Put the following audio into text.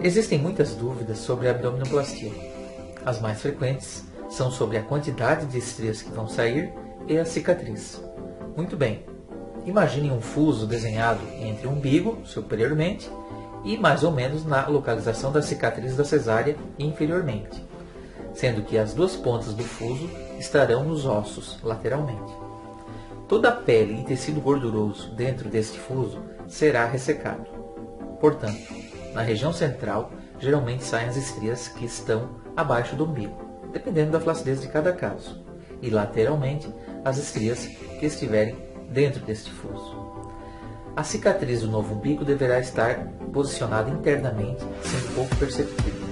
Existem muitas dúvidas sobre a abdominoplastia. As mais frequentes são sobre a quantidade de estrias que vão sair e a cicatriz. Muito bem, imagine um fuso desenhado entre o umbigo, superiormente, e mais ou menos na localização da cicatriz da cesárea inferiormente, sendo que as duas pontas do fuso estarão nos ossos lateralmente. Toda a pele e tecido gorduroso dentro deste fuso será ressecado. Portanto, na região central, geralmente saem as estrias que estão abaixo do umbigo, dependendo da flacidez de cada caso, e lateralmente as estrias que estiverem dentro deste fuso. A cicatriz do novo umbigo deverá estar posicionada internamente, sendo pouco perceptível.